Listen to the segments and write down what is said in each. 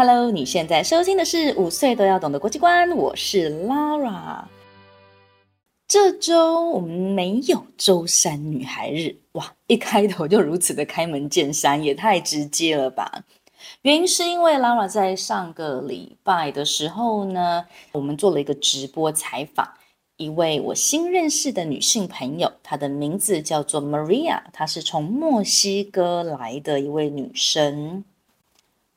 Hello，你现在收听的是五岁都要懂的国际观，我是 Lara。这周我们没有周三女孩日，哇！一开头就如此的开门见山，也太直接了吧？原因是因为 Lara 在上个礼拜的时候呢，我们做了一个直播采访，一位我新认识的女性朋友，她的名字叫做 Maria，她是从墨西哥来的一位女生。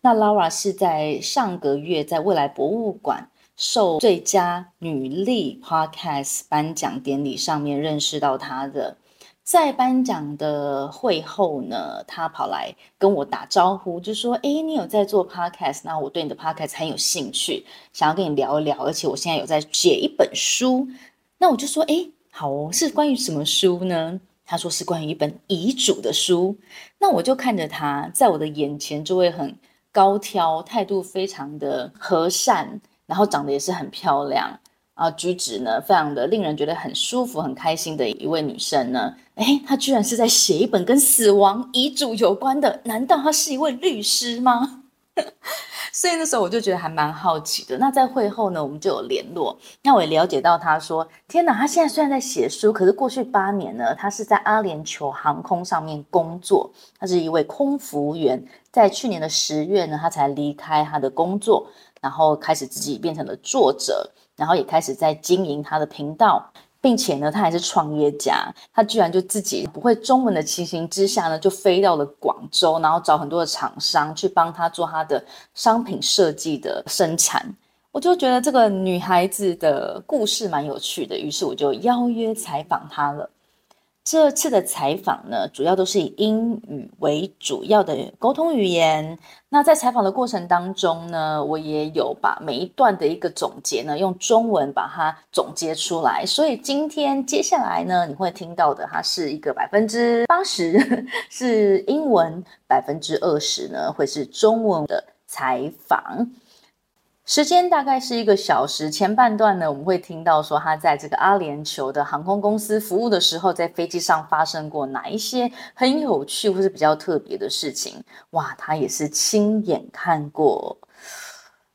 那 Laura 是在上个月在未来博物馆受最佳女力 Podcast 颁奖典礼上面认识到她的。在颁奖的会后呢，她跑来跟我打招呼，就说：“诶，你有在做 Podcast？那我对你的 Podcast 很有兴趣，想要跟你聊一聊。而且我现在有在写一本书。”那我就说：“诶，好哦，是关于什么书呢？”他说：“是关于一本遗嘱的书。”那我就看着他在我的眼前就会很。高挑，态度非常的和善，然后长得也是很漂亮，啊，举止呢非常的令人觉得很舒服、很开心的一位女生呢。哎，她居然是在写一本跟死亡遗嘱有关的，难道她是一位律师吗？所以那时候我就觉得还蛮好奇的。那在会后呢，我们就有联络。那我也了解到，他说：“天哪，他现在虽然在写书，可是过去八年呢，他是在阿联酋航空上面工作，他是一位空服员。在去年的十月呢，他才离开他的工作，然后开始自己变成了作者，然后也开始在经营他的频道。”并且呢，他还是创业家，他居然就自己不会中文的情形之下呢，就飞到了广州，然后找很多的厂商去帮他做他的商品设计的生产。我就觉得这个女孩子的故事蛮有趣的，于是我就邀约采访她了。这次的采访呢，主要都是以英语为主要的沟通语言。那在采访的过程当中呢，我也有把每一段的一个总结呢，用中文把它总结出来。所以今天接下来呢，你会听到的，它是一个百分之八十 是英文，百分之二十呢会是中文的采访。时间大概是一个小时，前半段呢，我们会听到说他在这个阿联酋的航空公司服务的时候，在飞机上发生过哪一些很有趣或是比较特别的事情。哇，他也是亲眼看过，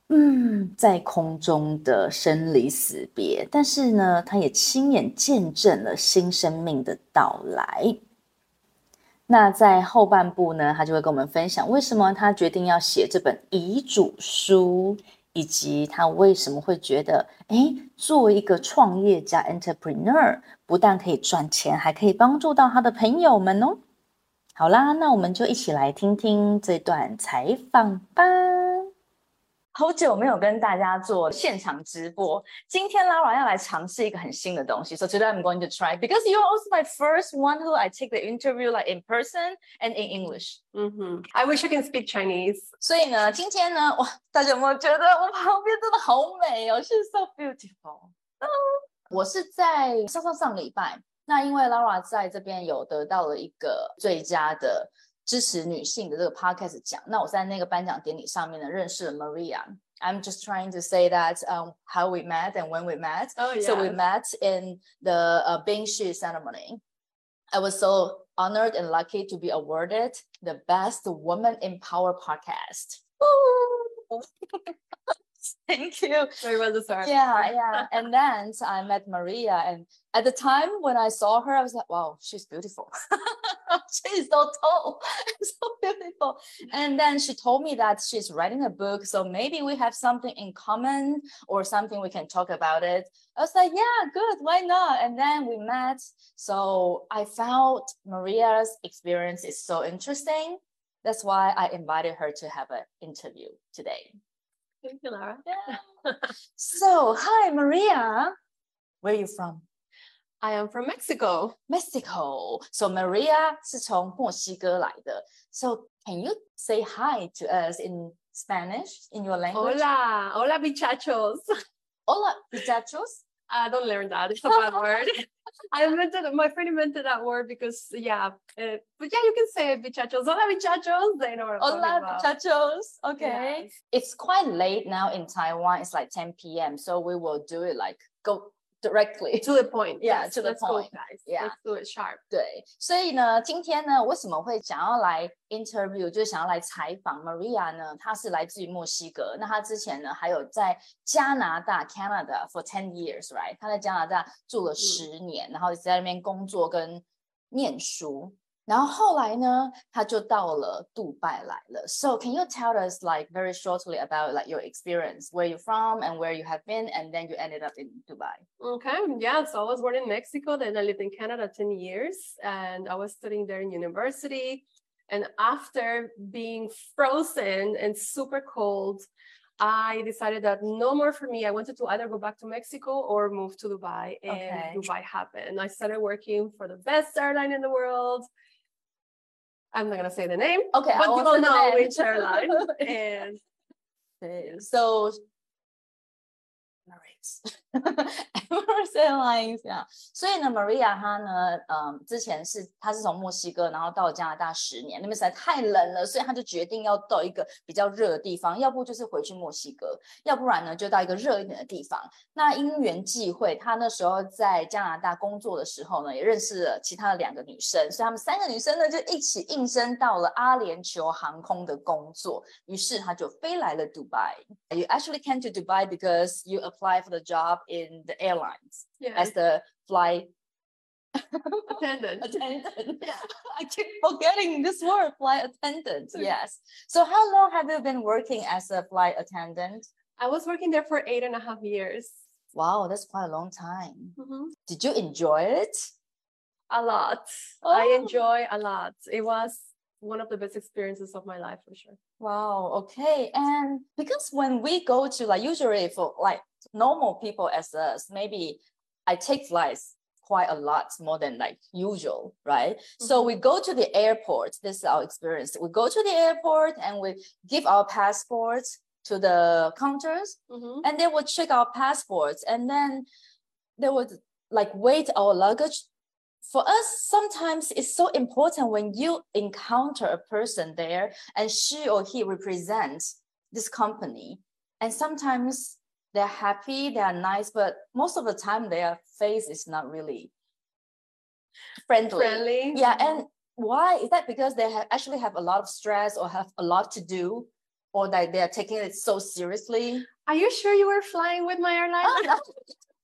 嗯，在空中的生离死别，但是呢，他也亲眼见证了新生命的到来。那在后半部呢，他就会跟我们分享为什么他决定要写这本遗嘱书。以及他为什么会觉得，哎，做一个创业家 （entrepreneur），不但可以赚钱，还可以帮助到他的朋友们哦。好啦，那我们就一起来听听这段采访吧。好久没有跟大家做现场直播，今天 Lara 要来尝试一个很新的东西。So today I'm going to try because you're also my first one who I take the interview like in person and in English. hmm I wish I can speak Chinese. 所以呢，今天呢，哇，大家有没有觉得我旁边真的好美哦？She's so beautiful。嗯，我是在上上上礼拜，那因为 Lara 在这边有得到了一个最佳的支持女性的这个 podcast 奖，那我在那个颁奖典礼上面呢认识了 Maria。I'm just trying to say that um, how we met and when we met. Oh, So we yeah. met in the uh, Bing Shi ceremony. I was so honored and lucky to be awarded the best woman in power podcast. Woo! Thank you. Very well deserved. Yeah, yeah. And then I met Maria, and at the time when I saw her, I was like, "Wow, she's beautiful. she's so tall, so beautiful." And then she told me that she's writing a book, so maybe we have something in common or something we can talk about it. I was like, "Yeah, good. Why not?" And then we met. So I found Maria's experience is so interesting. That's why I invited her to have an interview today. Thank you, Lara. Yeah. so, hi, Maria. Where are you from? I am from Mexico. Mexico. So Maria 是从墨西哥来的。So can you say hi to us in Spanish in your language? Hola, hola, bichachos. Hola, muchachos. I don't learn that. It's a bad word. I invented my friend invented that word because yeah, uh, but yeah, you can say bichachos. Hola, bichachos. They know what I'm talking Hola, about. muchachos. Okay. Yes. It's quite late now in Taiwan. It's like 10 p.m. So we will do it like go directly. To the point. Yeah, Yes, to the let's go, point. guys. Yeah. Let's do it sharp. 对，所以呢，今天呢，为什么会想要来 interview，就是想要来采访 Maria 呢？她是来自于墨西哥，那她之前呢，还有在加拿大 Canada for ten years，right？她在加拿大住了十年，然后一直在那边工作跟念书。 然后后来呢，她就到了杜拜来了。So can you tell us like very shortly about like your experience, where you from and where you have been, and then you ended up in Dubai? Okay, yeah. So I was born in Mexico, then I lived in Canada 10 years, and I was studying there in university. And after being frozen and super cold, I decided that no more for me. I wanted to either go back to Mexico or move to Dubai, and Okay. Dubai happened. I started working for the best airline in the world. I'm not gonna say the name, Okay, but all know which airline. and so Emirates, Emirates Airlines 呀。所以呢，Maria 她呢，嗯，之前是她是从墨西哥，然后到加拿大十年，那边实在太冷了，所以她就决定要到一个比较热的地方，要不就是回去墨西哥，要不然呢就到一个热一点的地方。那因缘际会，她那时候在加拿大工作的时候呢，也认识了其他的两个女生，所以她们三个女生呢就一起应征到了阿联酋航空的工作，于是她就飞来了 Dubai。You actually came to Dubai because you applied for the job in the airlines yeah, as the flight attendant. attendant. Yeah. I keep forgetting this word, flight attendant. Yes. So how long have you been working as a flight attendant? I was working there for eight and a half years. Wow, that's quite a long time. Mhm. Did you enjoy it? A lot. I Oh. enjoy a lot. It was one of the best experiences of my life for sure. Wow, okay. And because when we go to like usually for like normal people as us, maybe I take flights quite a lot more than like usual, right? So we go to the airport. This is our experience. We go to the airport and we give our passports to the counters Mhm. and they would check our passports and then they would like weight our luggage for us sometimes it's so important when you encounter a person there and she or he represents this company and sometimes they're happy they're nice but most of the time their face is not really friendly, Friendly. yeah and why is that because they have actually have a lot of stress or have a lot to do or that they're taking it so seriously Are you sure you were flying with my airline? Oh, no.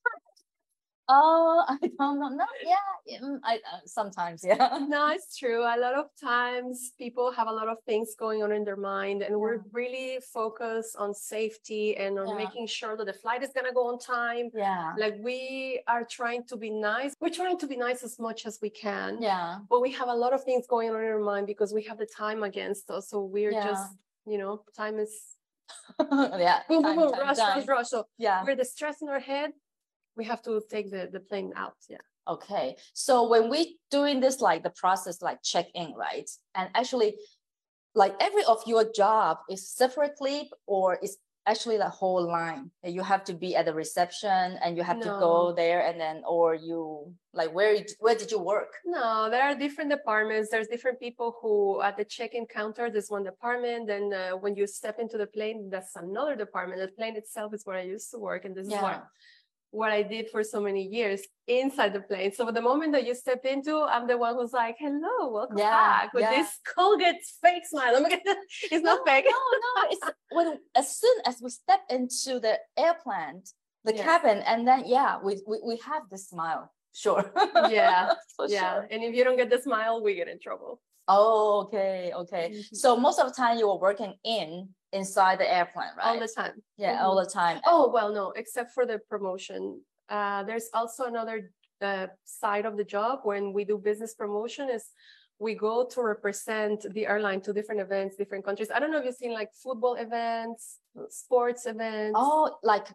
Oh, I don't know. No, yeah, mm, I uh, sometimes, yeah. no, it's true. A lot of times people have a lot of things going on in their mind, and we're really focused on safety and on Yeah. making sure that the flight is going to go on time. Yeah, Like we are trying to be nice. We're trying to be nice as much as we can. yeah, But we have a lot of things going on in our mind because we have the time against us. So we're Yeah. just, you know, time is yeah. boom, boom, boom, rush, rush, rush. So Yeah. with the stress in our head, we have to take the, the plane out. Yeah. Okay. So when we doing this, like the process, like check in, right? And actually, like every of your job is separately or is actually the whole line. You have to be at the reception and you have to go there and then, or you like where where did you work? No, there are different departments. There's different people who at the check-in counter, there's one department. Then uh, when you step into the plane, that's another department. The plane itself is where I used to work, and this is Yeah. What I did for so many years inside the plane. So the moment that you step into, I'm the one who's like, "Hello, welcome Yeah, back," with yeah. this Colgate fake smile. I'm like, it's not fake. No, no, it's when as soon as we step into the airplane, the Yes. cabin, and then yeah, we we, we have the smile. Sure. Yeah, yeah, sure. and if you don't get the smile, we get in trouble. Oh, okay, okay. Mhm. So most of the time you were working in inside the airplane, right? All the time. yeah, Mhm. all the time. Oh, well, no, except for the promotion. Uh, there's also another uh, side of the job when we do business promotion is we go to represent the airline to different events, different countries. I don't know if you've seen like football events, sports events. Oh, like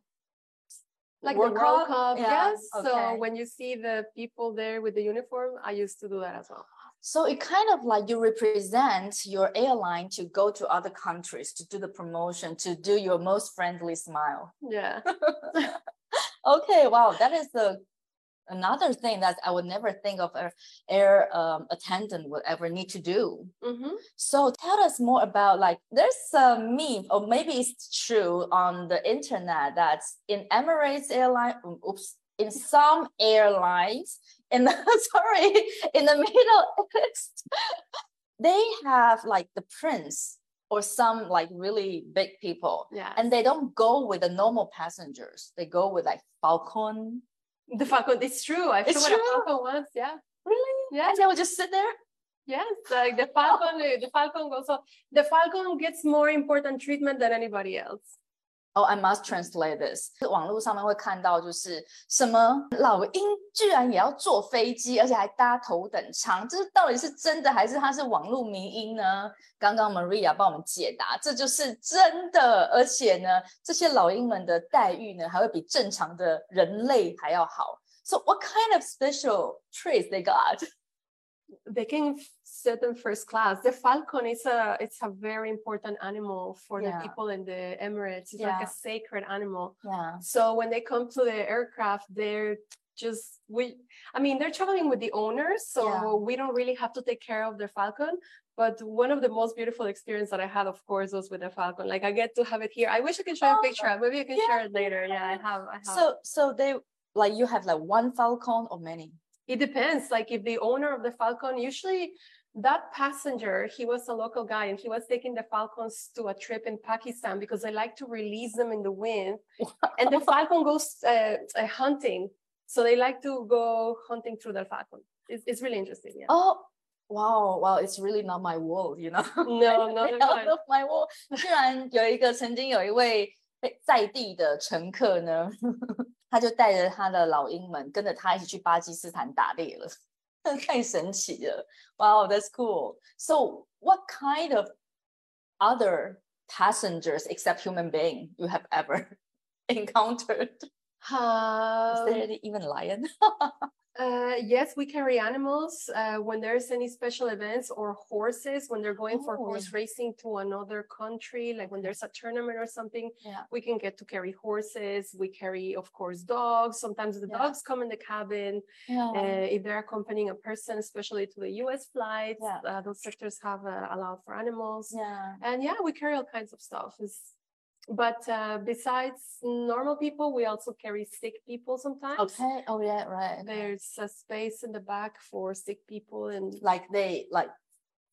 like World the World Cup? Cup. Yeah, Yes. okay. So when you see the people there with the uniform, I used to do that as well. So it kind of like you represent your airline to go to other countries to do the promotion, to do your most friendly smile. Yeah. Okay, wow, that is the another thing that I would never think of a air um, attendant would ever need to do. hmm So tell us more about like there's a meme or maybe it's true on the internet that in Emirates airline oops in some airlines in the sorry in the Middle East they have like the prince or some like really big people Yeah. and they don't go with the normal passengers they go with like falcon the Falcon, it's true. I've It's flown a true? Falcon once. Yeah. really Yeah. and they will just sit there Yes. Like the Falcon, the Falcon goes on. The Falcon gets more important treatment than anybody else. Oh, I must translate this。网络上面会看到，就是什么老鹰居然也要坐飞机，而且还搭头等舱，这是到底是真的还是它是网络迷因呢？刚刚 Maria 帮我们解答，这就是真的，而且呢，这些老鹰们的待遇呢，还会比正常的人类还要好。So what kind of special treats they got? They can sit in first class. The Falcon is a it's a very important animal for Yeah. the people in the Emirates. It's Yeah. like a sacred animal. Yeah. So when they come to the aircraft, they're just we I mean they're traveling with the owners, so Yeah. we don't really have to take care of the falcon. But one of the most beautiful experience that I had, of course, was with the falcon. Like I get to have it here. I wish I could show you Oh, a picture. Maybe you can share it later. Yeah, I have. I have. So so they like you have like one falcon or many? It depends. Like if the owner of the Falcon, usually that passenger, he was a local guy and he was taking the Falcons to a trip in Pakistan because they like to release them in the wind. and the Falcon goes uh, uh, hunting. So they like to go hunting through the Falcon. It's, it's really interesting. Yeah. Oh, wow, wow! It's really not my world, you know. No, no, Really no, out of my world. 居然有一个曾经有一位被在地的乘客呢， 他就带着他的老鹰们跟着他一起去巴基斯坦打猎了，太神奇了！Wow, that's cool. So, what kind of other passengers except human being you have ever encountered? Is Um, there any, even lion? Uh, yes, we carry animals uh, when there's any special events or horses when they're going for Oh, horse yeah. racing to another country, like when there's a tournament or something. Yeah. We can get to carry horses. We carry, of course, dogs. Sometimes the Yeah. dogs come in the cabin. Uh, if they're accompanying a person, especially to the US flights, uh, those sectors have uh, allowed for animals. yeah. And yeah, we carry all kinds of stuff. It's- but uh, besides normal people, we also carry sick people sometimes. Okay. Oh yeah. Right. There's a space in the back for sick people and like they like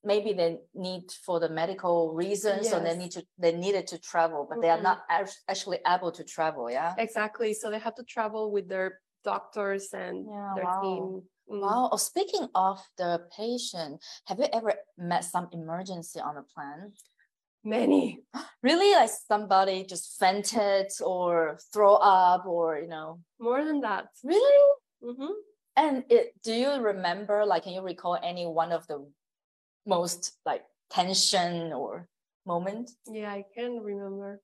maybe they need for the medical reasons so they need to they needed to travel but they are not actually able to travel yeah exactly. So they have to travel with their doctors and Yeah, their wow. team. Mm. wow oh, speaking of the patient have you ever met some emergency on the plane Many. really like somebody just fainted or throw up or you know More than that. really hmm and it do you remember like can you recall any one of the most like tension or moment Yeah, I can remember.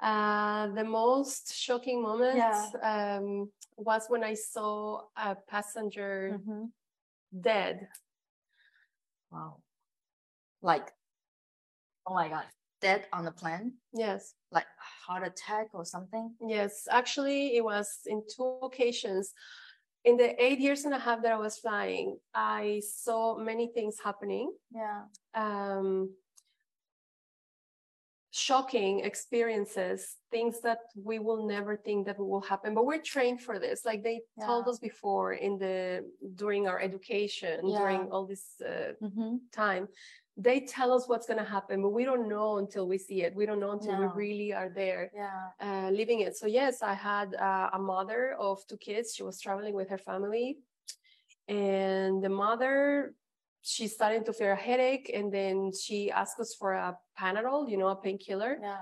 Uh, the most shocking moment Yeah. um, was when I saw a passenger Mhm. dead. Wow. Like, oh my God, dead on the plane? Yes. Like heart attack or something? Yes, actually, it was in two occasions. In the eight years and a half that I was flying, I saw many things happening. Yeah. Um, shocking experiences, things that we will never think that will happen. But we're trained for this. Like they told us before in the during our education, Yeah. during all this uh, Mm-hmm. time, they tell us what's going to happen, but we don't know until we see it. We don't know until No. we really are there Yeah. uh, living it. So yes, I had uh, a mother of two kids. She was traveling with her family, and the mother, she started to feel a headache, and then she asked us for a Panadol, you know, a painkiller. Yeah.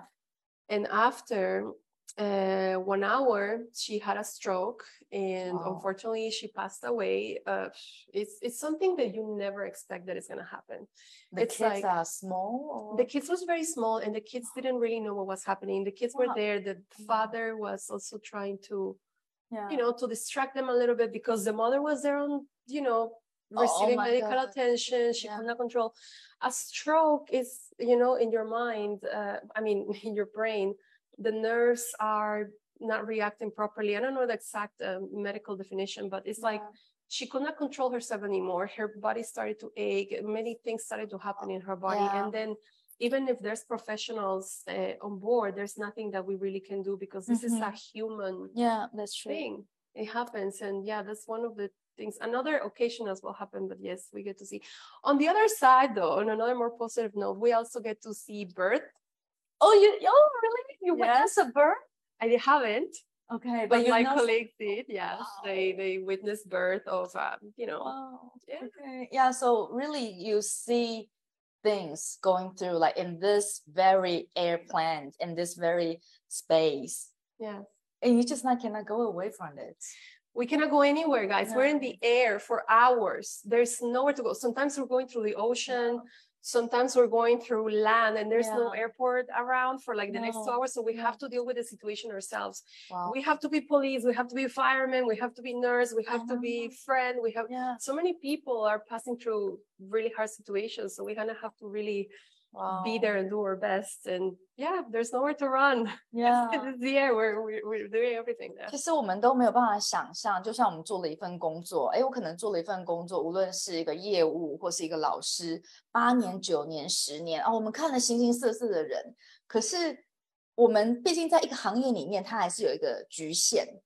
And after, uh, one hour she had a stroke and Wow. unfortunately she passed away uh, it's it's something that you never expect that is going to happen The It's kids like- are small. Or? the kids was very small and the kids didn't really know what was happening the kids were there the father was also trying to yeah. you know to distract them a little bit because the mother was there on you know Oh, receiving medical God. attention she Yeah. could not control a stroke is you know in your mind uh, i mean in your brain the nerves are not reacting properly i don't know the exact uh, medical definition but it's like she could not control herself anymore her body started to ache many things started to happen in her body Yeah. and then even if there's professionals uh, on board there's nothing that we really can do because this is a human yeah, that's true. thing. It happens. And yeah, that's one of the things. Another occasion as well happened, but yes, we get to see. On the other side, though, on another more positive note, we also get to see birth. Oh, you oh really? You Yes. witnessed a birth? I haven't, Okay, but you my know- colleagues did. Yes, Wow. they they witnessed birth of um, you know. Wow. Yeah. Okay. Yeah. So really, you see things going through like in this very airplane, in this very space, Yeah. and you just not cannot go away from it. We cannot go anywhere, guys. We're in the air for hours. There's nowhere to go. Sometimes we're going through the ocean. Sometimes we're going through land and there's no airport around for like the next two hours. So we have to deal with the situation ourselves. Wow. we have to be police we have to be firemen we have to be nurse we have to be uh-huh. friend we have yeah. so many people are passing through really hard situations so we're gonna have to really Wow. be there and do our best and yeah there's nowhere to run Yeah. it's the air we're, we're, we're doing everything there 其实我们都没有办法想象，就像我们做了一份工作，哎，我可能做了一份工作，无论是一个业务或是一个老师，八年、九年、十年啊，我们看了形形色色的人，可是我们毕竟在一个行业里面，它还是有一个局限。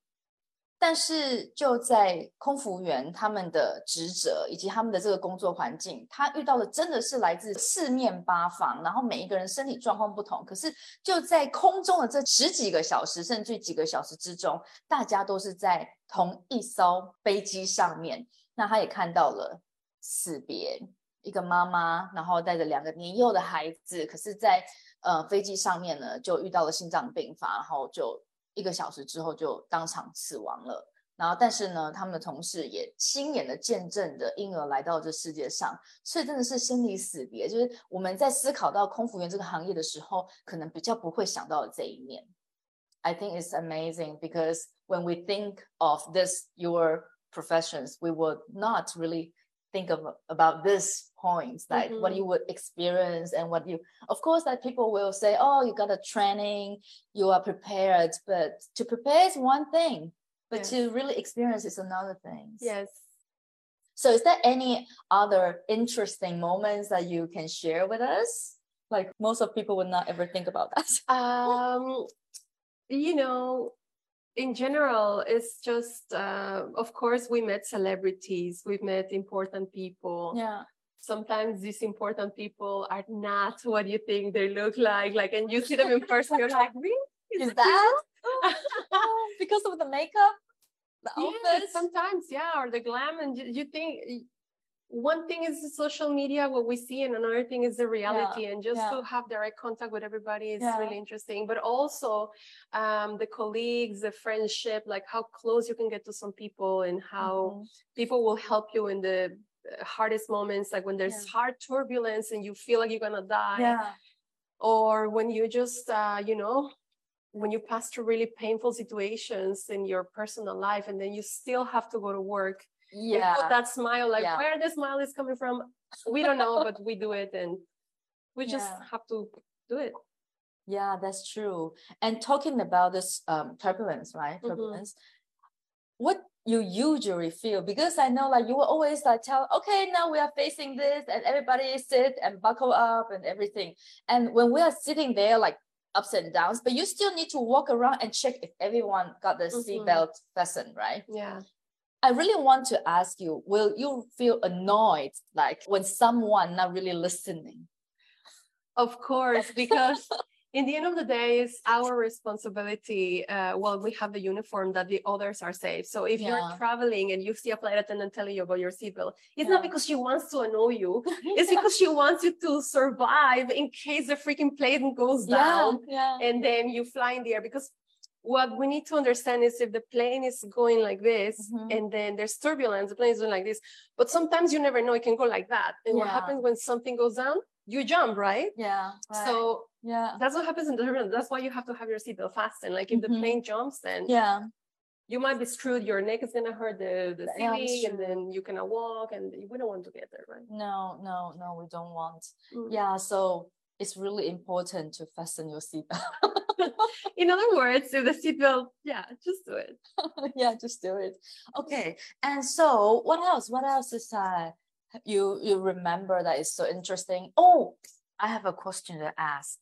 但是就在空服员他们的职责以及他们的这个工作环境，他遇到的真的是来自四面八方，然后每一个人身体状况不同，可是就在空中的这十几个小时，甚至几个小时之中，大家都是在同一艘飞机上面。那他也看到了死别，一个妈妈，然后带着两个年幼的孩子，可是在，呃飞机上面呢，就遇到了心脏病发，然后就一个小时之后就当场死亡了。然后，但是呢，他们的同事也亲眼的见证着婴儿来到这世界上，所以真的是生离死别。就是我们在思考到空服员这个行业的时候，可能比较不会想到这一面。I think it's amazing because when we think of this your professions, we would not really think of about this points like what Mhm. you would experience and what you of course that people will say oh you got a training you are prepared but to prepare is one thing but Yes. to really experience is another thing yes so is there any other interesting moments that you can share with us like most of people would not ever think about that um you know in general it's just uh, of course we met celebrities we've met important people yeah sometimes these important people are not what you think they look like. Like, and you see them in person, you're like, really? is it that? Because of the makeup the yeah, outfits sometimes, yeah, or the glam, and you, you think one thing is the social media, what we see, and another thing is the reality. and just yeah. to have direct contact with everybody is Yeah. really interesting. But also, um, the colleagues, the friendship, like how close you can get to some people, and how Mhm. people will help you in the uh, hardest moments, like when there's Yeah. hard turbulence and you feel like you're gonna die yeah or when you just uh, you know when you pass through really painful situations in your personal life and then you still have to go to work yeah put that smile like Yeah. where the smile is coming from we don't know but we do it and we just Yeah. have to do it Yeah, that's true. And talking about this um, turbulence, right? Mhm. Turbulence. What you usually feel? Because I know, like you will always like tell, okay, now we are facing this, and everybody sit and buckle up and everything. And when we are sitting there, like ups and downs, but you still need to walk around and check if everyone got the Mhm. seatbelt fastened, right? yeah I really want to ask you, will you feel annoyed like when someone not really listening? of course because in the end of the day it's our responsibility uh, well we have the uniform that the others are safe so if Yeah. you're traveling and you see a flight attendant telling you about your seatbelt it's not because she wants to annoy you it's because she wants you to survive in case the freaking plane goes down yeah. and then you fly in the air because what we need to understand is if the plane is going like this Mhm. and then there's turbulence, the plane is going like this. But sometimes you never know it can go like that. And what happens when something goes down? You jump, right? Yeah. Right. So yeah. that's what happens in the turbulence. That's why you have to have your seatbelt fastened. Like if Mhm. the plane jumps, then Yeah. you might be screwed. Your neck is gonna hurt the, the Yeah, and then you cannot walk, and we don't want to get there, right? No, no, no, we don't want. Mm. Yeah, so it's really important to fasten your seatbelt. In other words, if the seatbelt, yeah, just do it. yeah, just do it. Okay, and so what else? What else is uh you you remember that is so interesting? Oh, I have a question to ask.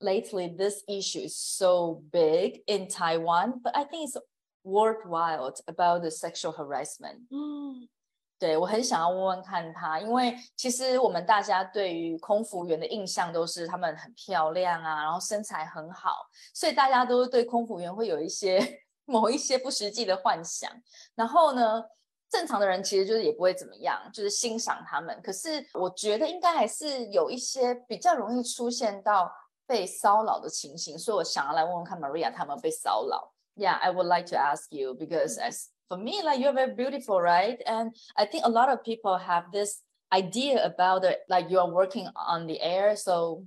Lately, this issue is so big in Taiwan, but I think it's worthwhile about the sexual harassment. 对我很想要问问看他，因为其实我们大家对于空服员的印象都是他们很漂亮啊，然后身材很好，所以大家都对空服员会有一些 某一些不实际的幻想。然后呢，正常的人其实就是也不会怎么样，就是欣赏他们。可是我觉得应该还是有一些比较容易出现到被骚扰的情形，所以我想要来问问看 Maria 他们被骚扰。Yeah, I would like to ask you because as for me, like you're very beautiful, right? And I think a lot of people have this idea about it, like you're working on the air. So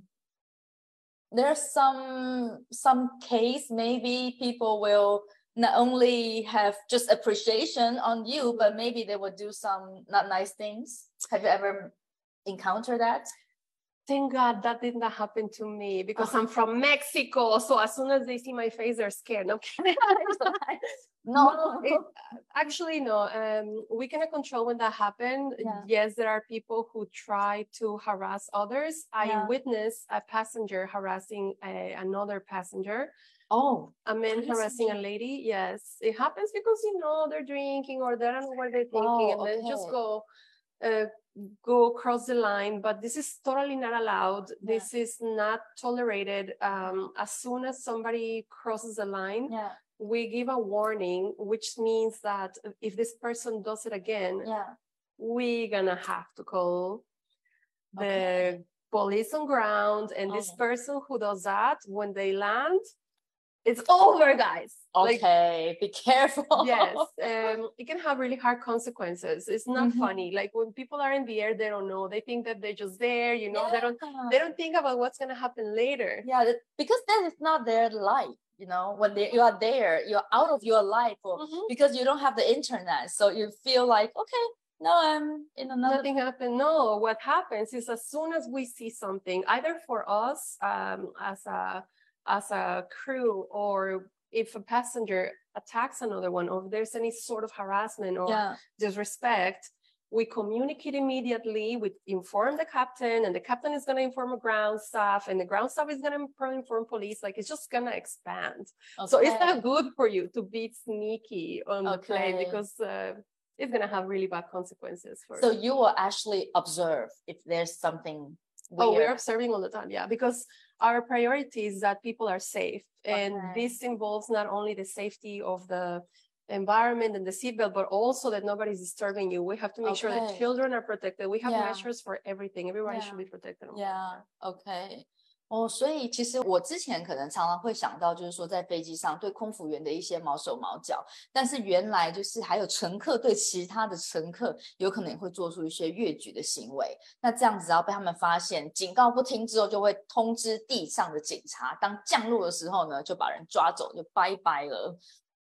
there's some some case maybe people will not only have just appreciation on you, but maybe they will do some not nice things. Have you ever encountered that? Thank God that did not happen to me because I'm from Mexico. So as soon as they see my face, they're scared. No, no. it- actually, no. Um, we cannot control when that happened. Yeah. Yes, there are people who try to harass others. I Yeah. witnessed a passenger harassing a, another passenger. oh, A man harassing a lady. Yes, it happens because you know they're drinking or they don't know what they're thinking, Oh, and then just go. Uh, go across the line but this is totally not allowed this is not tolerated um, as soon as somebody crosses the line yeah, we give a warning, which means that if this person does it again, yeah. we're gonna have to call the Okay. police on ground. And this Oh. person who does that, when they land, it's over, guys. Like, Okay, be careful. yes, um, it can have really hard consequences. It's not Mhm. funny. Like when people are in the air, they don't know. They think that they're just there. You know, they don't. They don't think about what's gonna happen later. yeah because that is not their life you know when they, you are there you're out of your life or Mhm. because you don't have the internet so you feel like okay no, i'm in another nothing happened no what happens is as soon as we see something either for us um, as a as a crew or if a passenger attacks another one or if there's any sort of harassment or yeah. disrespect we communicate immediately we inform the captain and the captain is going to inform the ground staff and the ground staff is going to inform police like it's just going to expand. So it's not good for you to be sneaky on the plane because uh, it's going to have really bad consequences for so you will actually observe if there's something Oh, we're observing all the time, yeah, because our priority is that people are safe. And Okay. this involves not only the safety of the environment and the seatbelt, but also that nobody's disturbing you. We have to make sure that children are protected. We have Yeah. measures for everything. Everybody Yeah. should be protected. Yeah, OK。哦，所以其实我之前可能常常会想到，就是说在飞机上对空服员的一些毛手毛脚，但是原来就是还有乘客对其他的乘客有可能也会做出一些越矩的行为。那这样子，只要被他们发现，警告不听之后，就会通知地上的警察。当降落的时候呢，就把人抓走，就拜拜了。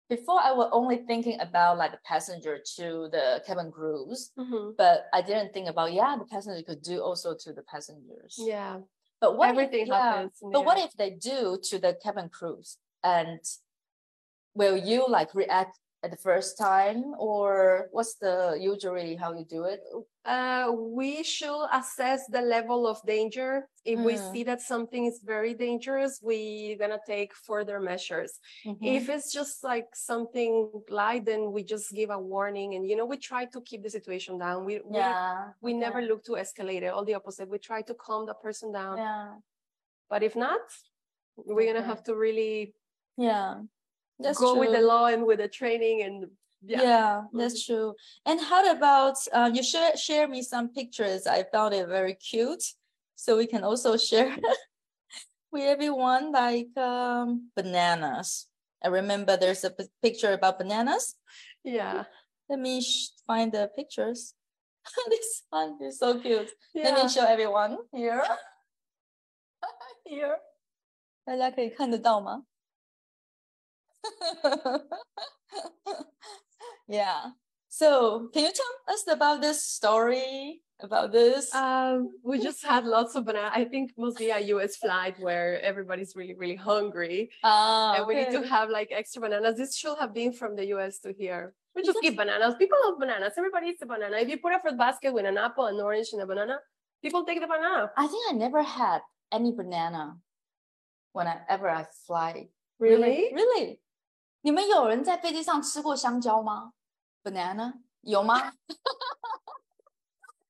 Before I was only thinking about like the passenger to the cabin crews, Mhm. but I didn't think about yeah, the passenger could do also to the passengers. Yeah. But what Everything if, yeah, happens in But what if they do to the cabin crews? And will you like react at the first time, or what's the usually how you do it? Uh, we should assess the level of danger. If we Mm. see that something is very dangerous, we're gonna take further measures. Mhm. if it's just like something light then we just give a warning and you know we try to keep the situation down we we, yeah, we never okay. look to escalate it all the opposite we try to calm the person down Yeah, but if not we're gonna have to really yeah, that's go with the law and with the training and Yeah, yeah, that's true. And how about uh, you share share me some pictures? I found it very cute, so we can also share with everyone like um, bananas. I remember there's a p- picture about bananas. Yeah. Let me sh- find the pictures. this one is so cute. Let Yeah. me show everyone here. here. 大家可以看得到吗 ？yeah. So, can you tell us about this story about this? Um, we just had lots of banana. I think mostly a US flight where everybody's really, really hungry. Ah, and we need to have like extra bananas. This should have been from the US to here. We just eat bananas. People love bananas. Everybody eats a banana. If you put a fruit basket with an apple, an orange, and a banana, people take the banana. I think I never had any banana whenever I fly. Really? Really? 你们有人在飞机上吃过香蕉吗？Banana 有吗？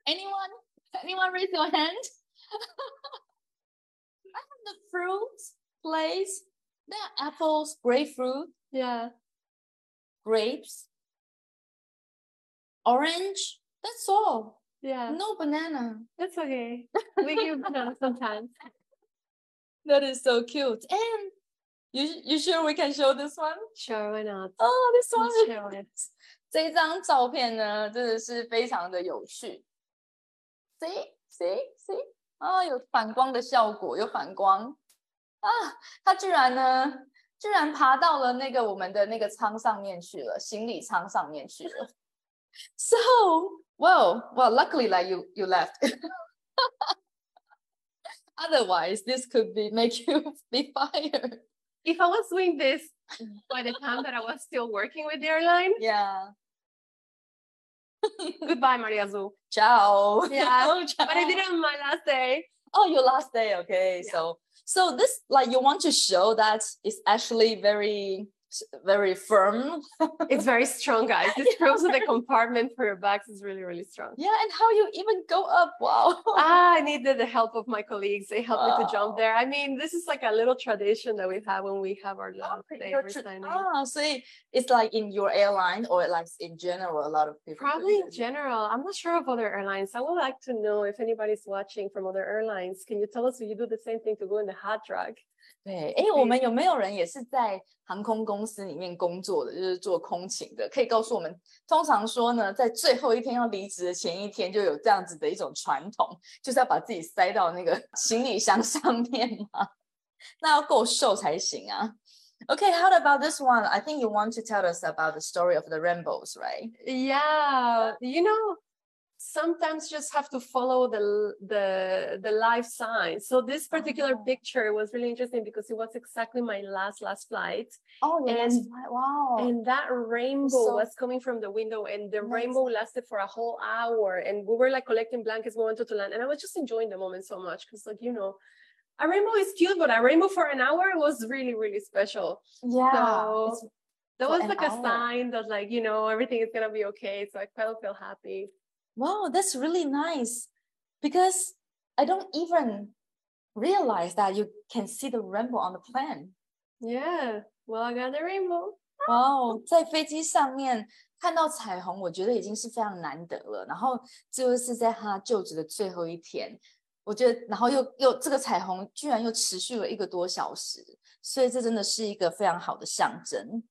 Anyone? Anyone raise your hand? I have the fruits place. There are apples, grapefruit, Yeah. grapes, orange. That's all. Yeah. No banana. It's okay. We give bananas sometimes. That is so cute. And you you sure we can show this one? Sure, why not? Oh, this one Let's is show it. 这一张照片呢，真的是非常的有趣。See, see, see，啊，有反光的效果，有反光啊！它居然呢，居然爬到了那个我们的那个舱上面去了，行李舱上面去了。So, well, well, luckily, like you, you left. Otherwise, this could be make you be fired. If I was doing this by the time that I was still working with the airline, Yeah. goodbye, Maria Zu. Ciao. Yeah, oh, Ciao. But I did it on my last day. Oh, your last day. Okay. Yeah. So, so this like you want to show that it's actually very, very firm. It's very strong, guys. This proves that the compartment for your bags is really, really strong. Yeah, and how you even go up? Wow. Ah, I needed the help of my colleagues. They helped me to jump there. I mean, this is like a little tradition that we have when we have our day your for tri- signing. ah, so it's like in your airline or like in general, a lot of people. Probably in general. I'm not sure of other airlines. I would like to know if anybody's watching from other airlines. Can you tell us if you do the same thing to go in the hot truck? 对，哎，我们有没有人也是在航空公司里面工作的，就是做空勤的？可以告诉我们，通常说呢，在最后一天要离职的前一天，就有这样子的一种传统，就是要把自己塞到那个行李箱上面嘛，那要够瘦才行啊。Okay, how about this one? I think you want to tell us about the story of the rainbows, right? Yeah, you know, sometimes just have to follow the the the life signs. So this particular Oh. picture was really interesting because it was exactly my last last flight. Oh, yes, yes. Wow. And that rainbow so- was coming from the window, and the Nice. rainbow lasted for a whole hour. And we were like collecting blankets, we wanted to land, and I was just enjoying the moment so much because, like, you know, a rainbow is cute, but a rainbow for an hour was really, really special. yeah. So that was like a hour. sign that, like, you know, everything is gonna be okay. So I felt feel happy Wow, that's really nice because I don't even realize that you can see the rainbow on the plane. Yeah. Well, I got the rainbow. 哇哦，在飞机上面看到彩虹，我觉得已经是非常难得了。然后就是在他就职的最后一天，我觉得，然后又又这个彩虹居然又持续了一个多小时，所以这真的是一个非常好的象征。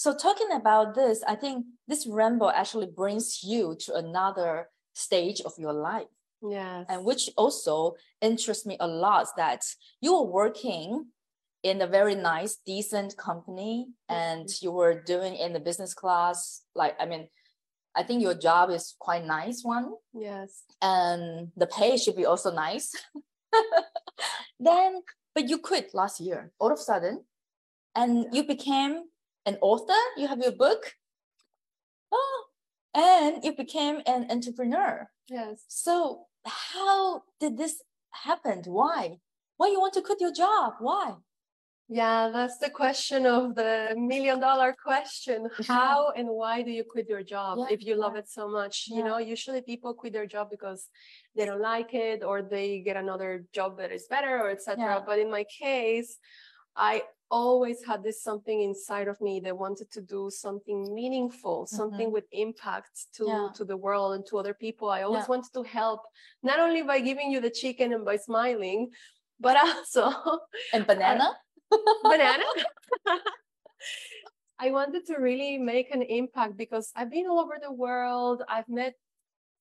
So talking about this, I think this rainbow actually brings you to another stage of your life. Yes. and which also interests me a lot that you were working in a very nice decent company and mm-hmm. you were doing in the business class like i mean i think your job is quite nice one yes. and the pay should be also nice then but you quit last year all of a sudden and you became an author you have your book oh and you became an entrepreneur Yes. so how did this happen? Why? Why you want to quit your job? Why? Yeah, that's the question of the million dollar question. How and why do you quit your job Yeah, if you love yeah. it so much? Yeah. You know, usually people quit their job because they don't like it or they get another job that is better or etc. But in my case, I always had this something inside of me that wanted to do something meaningful, something with impact to, Mm-hmm. Yeah. to the world and to other people. I always Yeah. wanted to help, not only by giving you the chicken and by smiling, but also And banana? banana. I wanted to really make an impact because I've been all over the world. I've met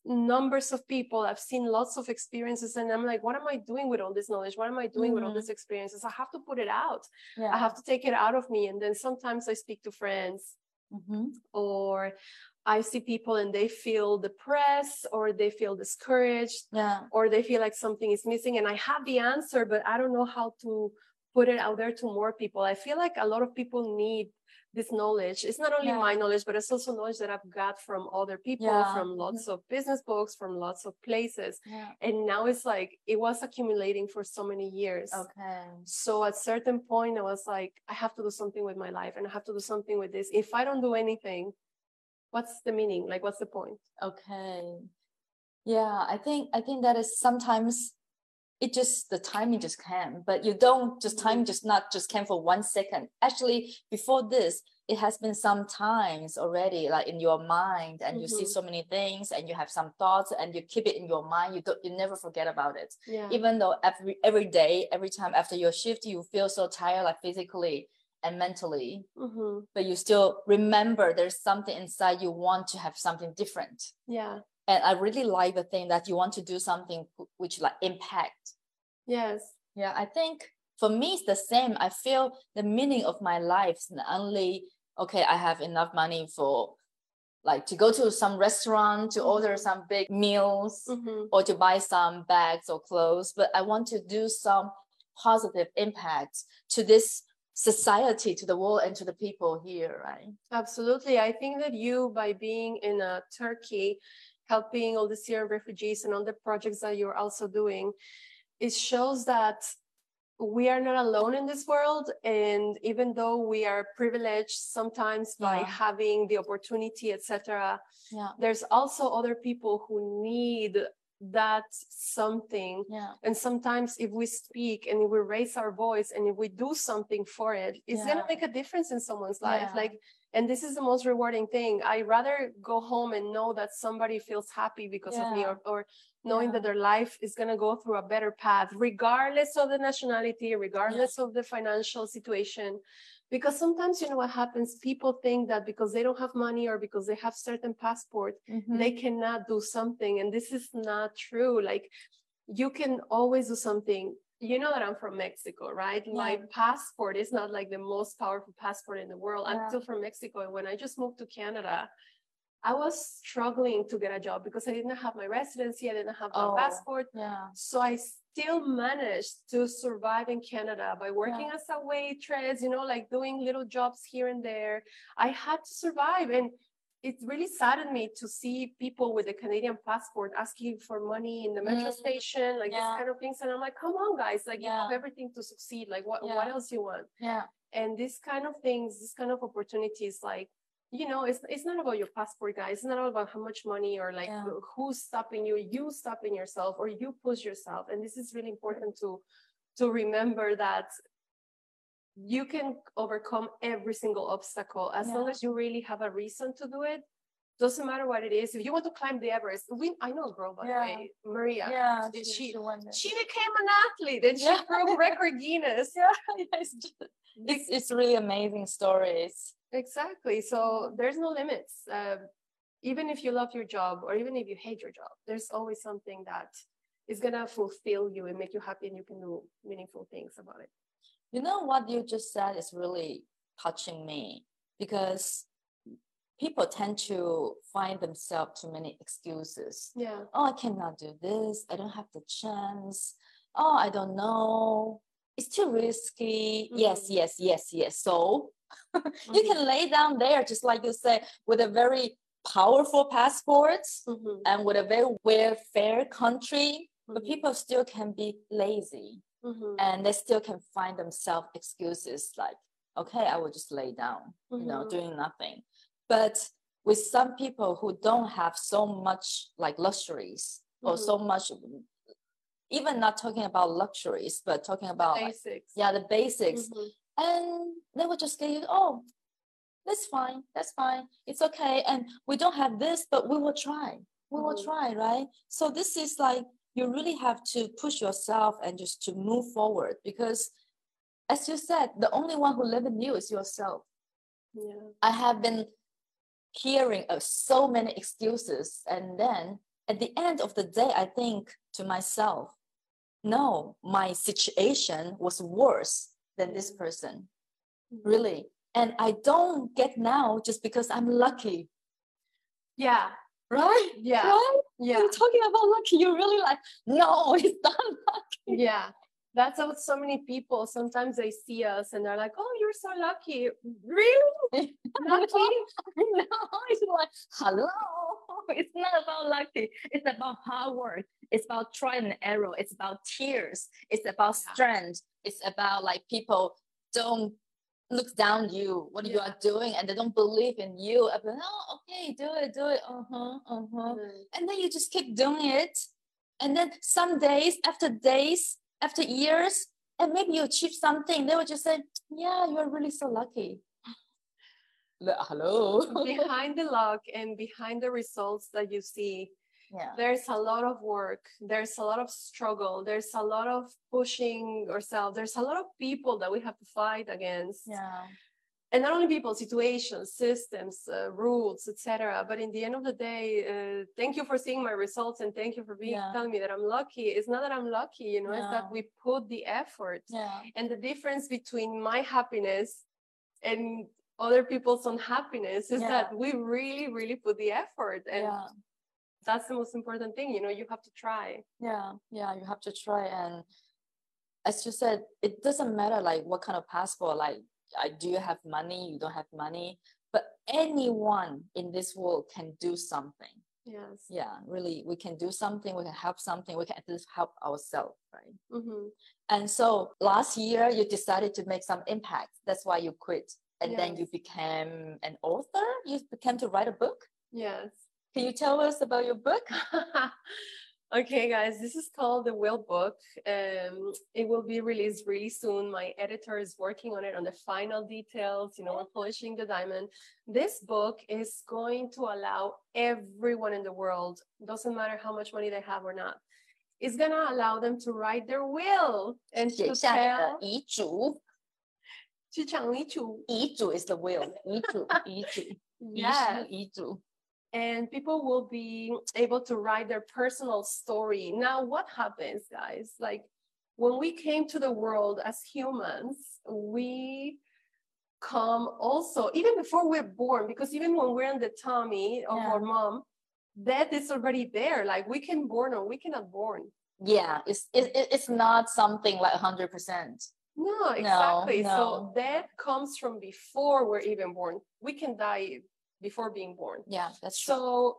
numbers of people. I've seen lots of experiences, and I'm like, what am I doing with all this knowledge? What am I doing with all Mhm. these experiences? I have to put it out. Yeah. I have to take it out of me. And then sometimes I speak to friends Mhm. or I see people and they feel depressed or they feel discouraged Yeah. or they feel like something is missing and I have the answer, but I don't know how to put it out there to more people. I feel like a lot of people need this knowledge. It's not only Yeah. my knowledge, but it's also knowledge that I've got from other people, Yeah. from lots of business books, from lots of places. Yeah. And now it's like it was accumulating for so many years. Okay. So at certain point, I was like, I have to do something with my life and I have to do something with this. If I don't do anything, what's the meaning? Like, what's the point? Okay. Yeah, I think I think that is sometimes it just the timing just came, but you don't just time just not just came for one second. Actually, before this, it has been some times already, like in your mind, and you see Mhm. so many things, and you have some thoughts, and you keep it in your mind. You don't, you never forget about it. Yeah. Even though every every day, every time after your shift, you feel so tired, like physically and mentally, hmm but you still remember there's something inside you want to have something different Yeah. And i really like the thing that you want to do something which like impact Yes. yeah i think for me it's the same i feel the meaning of my life is not only okay i have enough money for like to go to some restaurant to order Mhm. some big meals hmm or to buy some bags or clothes but i want to do some positive impact to this society to the world and to the people here right Absolutely. I think that you, by being in uh, Turkey, helping all the Syrian refugees and all the projects that you're also doing, it shows that we are not alone in this world. And even though we are privileged sometimes by having the opportunity, etc., yeah there's also other people who need that something yeah and sometimes if we speak and if we raise our voice and if we do something for it it's gonna make a difference in someone's life Yeah. like and this is the most rewarding thing. I rather go home and know that somebody feels happy because of me or, or knowing Yeah. that their life is going to go through a better path regardless of the nationality regardless of the financial situation. Because sometimes you know what happens? People think that because they don't have money or because they have certain passport Mhm. they cannot do something. And this is not true. Like you can always do something you know that i'm from mexico right my passport is not like the most powerful passport in the world i'm still from mexico and when i just moved to canada i was struggling to get a job because i didn't have my residency i didn't have my Oh. passport yeah so I still managed to survive in Canada by working Yeah. as a waitress, you know, like doing little jobs here and there. I had to survive. And it really saddened me to see people with a Canadian passport asking for money in the metro Mm. station, like Yeah. this kind of things. And I'm like, come on, guys, like you have everything to succeed. Like what, Yeah. what else you want? yeah And this kind of things, this kind of opportunities, like, you know, it's it's not about your passport, guys. It's not all about how much money or like Yeah. who's stopping you. You stopping yourself or you push yourself. And this is really important to to remember that you can overcome every single obstacle as long as you really have a reason to do it. Doesn't matter what it is. If you want to climb the Everest, we I know a girl by Yeah. the way, Maria. yeah she, she- she. She became an athlete and she Yeah. broke record Guinness. yeah it's, just, it's it's really amazing stories Exactly. So there's no limits. Um, even if you love your job or even if you hate your job, there's always something that is gonna fulfill you and make you happy, and you can do meaningful things about it. You know what you just said is really touching me because people tend to find themselves too many excuses Yeah. oh i cannot do this i don't have the chance oh i don't know it's too risky yes Mhm. yes yes yes so you Mhm. can lay down there just like you say with a very powerful passport Mhm. and with a very welfare country but Mhm. people still can be lazy Mhm. and they still can find themselves excuses like okay i will just lay down you know Mhm. doing nothing but with some people who don't have so much like luxuries or Mhm. so much even not talking about luxuries but talking about like, Basics. yeah the basics Mhm. and they will just you oh that's fine that's fine it's okay and we don't have this but we will try we will try right so this is like you really have to push yourself and just to move forward because as you said the only one who live in you is yourself Yeah. I have been hearing of so many excuses. And then at the end of the day, I think to myself, no, my situation was worse than this person, Mhm. really. And I don't get now just because I'm lucky, Yeah. Right? Yeah. Right? Yeah. You're talking about lucky. You're really like, no, it's not lucky. Yeah. That's how so many people sometimes they see us and they're like, oh, you're so lucky. Really? Lucky? no, it's like, hello. It's not about lucky. It's about hard work. It's about trial and error. It's about tears. It's about Yeah. strength. It's about like people don't look down you what you are doing and they don't believe in you. I'm like, oh, okay, do it, do it. Uh-huh, uh-huh. Mm. And then you just keep doing it. And then some days, after days, after years, and maybe you achieve something, they will just say, yeah, you're really so lucky. Hello. behind the luck and behind the results that you see, yeah. there's a lot of work. There's a lot of struggle. There's a lot of pushing ourselves. There's a lot of people that we have to fight against. Yeah. and not only people situations systems uh, rules etc but in the end of the day uh, thank you for seeing my results and thank you for being Yeah. telling me that i'm lucky it's not that i'm lucky you know it's that we put the effort Yeah. and the difference between my happiness and other people's unhappiness is Yeah. that we really really put the effort and Yeah. That's the most important thing you know you have to try Yeah. Yeah. You have to try. And as you said, it doesn't matter like what kind of passport, like I do you have money, you don't have money, but anyone in this world can do something. yes Yeah, really, we can do something, we can help something, we can at least help ourselves, right? hmm And so last year you decided to make some impact. That's why you quit. And then you became an author. You became to write a book. yes Can you tell us about your book? okay, guys, this is called the Will Book. Um, it will be released really soon. My editor is working on it on the final details. You know, we're polishing the diamond. This book is going to allow everyone in the world, doesn't matter how much money they have or not, it's gonna allow them to write their will and 写 to 下你的 tell 遗嘱。去讲遗嘱。遗嘱 is the will. 遗嘱，遗嘱，遗 Yes. 书，遗嘱。 and people will be able to write their personal story. Now, what happens, guys? Like when we came to the world as humans, we come also, even before we're born, because even when we're in the tummy of Yeah. our mom, death is already there. Like we can born or we cannot born. Yeah, it's it, it- it's not something like hundred percent. No, exactly. no. So death comes from before we're even born. We can die before being born. Yeah, that's true. So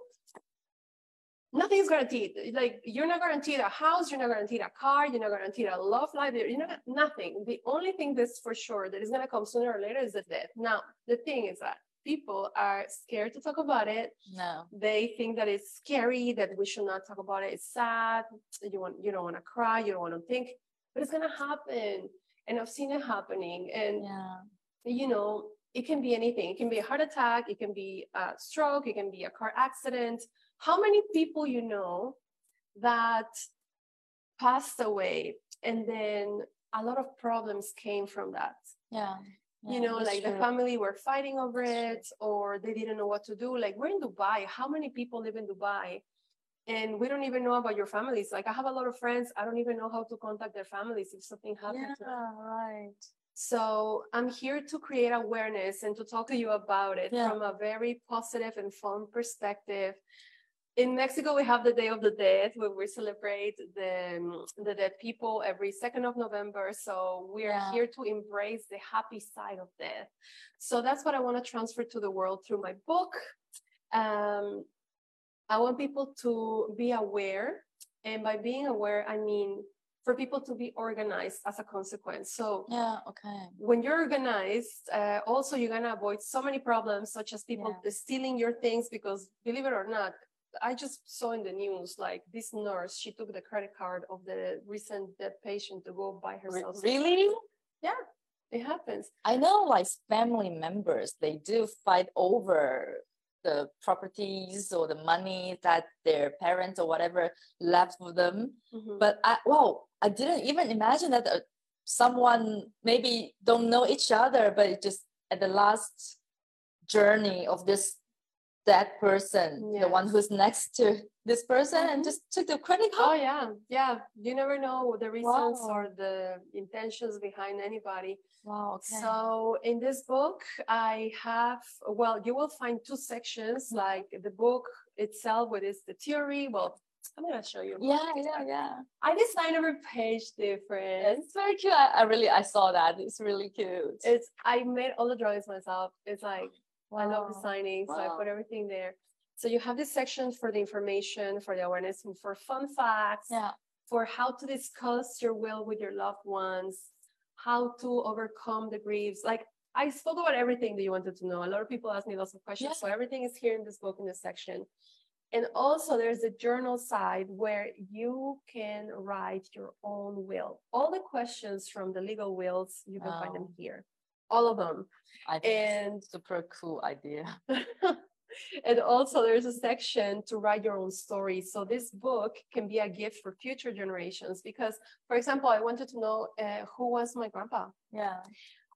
nothing's guaranteed. Like you're not guaranteed a house, you're not guaranteed a car, you're not guaranteed a love life. You're not nothing. The only thing that's for sure that is gonna come sooner or later is the death. Now the thing is that people are scared to talk about it. No. They think that it's scary, that we should not talk about it. It's sad. You want you don't want to cry, you don't want to think, but it's gonna happen. And I've seen it happening. And Yeah. you know, it can be anything. It can be a heart attack, it can be a stroke, it can be a car accident. How many people you know that passed away and then a lot of problems came from that? Yeah. you know, like the family were fighting over it or they didn't know what to do. Like we're in Dubai. How many people live in Dubai? And we don't even know about your families. Like I have a lot of friends. I don't even know how to contact their families if something happens. Yeah, to them. right. So I'm here to create awareness and to talk to you about it Yeah. from a very positive and fun perspective. In Mexico, we have the Day of the Dead, where we celebrate the, um, the dead people every 2nd of November. So we are Yeah. here to embrace the happy side of death. So that's what I want to transfer to the world through my book. Um, I want people to be aware. And by being aware, I mean for people to be organized as a consequence. So Yeah, okay. when you're organized, uh, also you're gonna avoid so many problems, such as people Yeah. stealing your things. Because believe it or not, I just saw in the news like this nurse, she took the credit card of the recent dead patient to go buy herself. really? Yeah. It happens. I know like family members, they do fight over the properties or the money that their parents or whatever left for them. Mhm. But I, wow, I didn't even imagine that uh, someone maybe don't know each other, but it just at the last journey of this dead person, the one who's next to this person, and Mhm. just took the credit card. Oh yeah, yeah. You never know the reasons Wow. or the intentions behind anybody. Wow. Okay. So in this book, I have well, you will find two sections, like the book itself, what is the theory. Well, I'm gonna show you. yeah, yeah, yeah. I designed every page different. It's very cute. I, I really I saw that. It's really cute. It's I made all the drawings myself. It's like wow. I love Wow. designing, so I put everything there. So you have this section for the information, for the awareness, and for fun facts. Yeah. for how to discuss your will with your loved ones, how to overcome the griefs. Like I spoke about everything that you wanted to know. A lot of people ask me lots of questions. So everything is here in this book in this section. And also there's a journal side where you can write your own will. All the questions from the legal wills, you can find them here. All of them. I think it's And super cool idea. and also there's a section to write your own story. So this book can be a gift for future generations because for example i wanted to know uh, who was my grandpa? Yeah.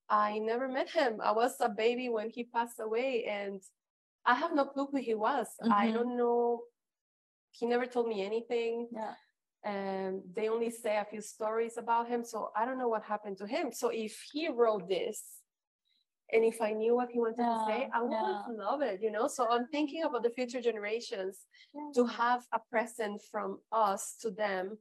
i never met him. I was a baby when he passed away and i have no clue who he was. I Mhm. don't know. He never told me anything. Yeah. and they only say a few stories about him. So i don't know what happened to him. So if he wrote this and if i knew what he wanted to say Yeah, i would yeah. love it you know so i'm thinking about the future generations to Yeah. have a present from us to them